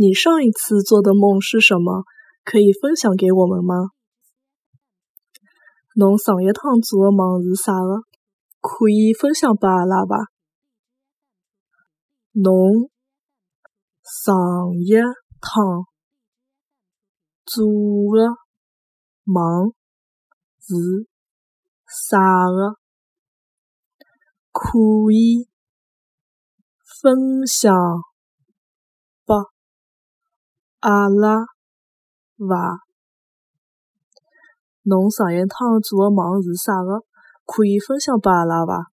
你上一次做的梦是什么？可以分享给我们吗？侬上一趟做的梦是啥个？可以分享拨阿拉伐？侬上一趟做的梦是啥个？可以分享拨阿拉伐？侬上一趟做的梦是啥个？可以分享拨阿拉伐？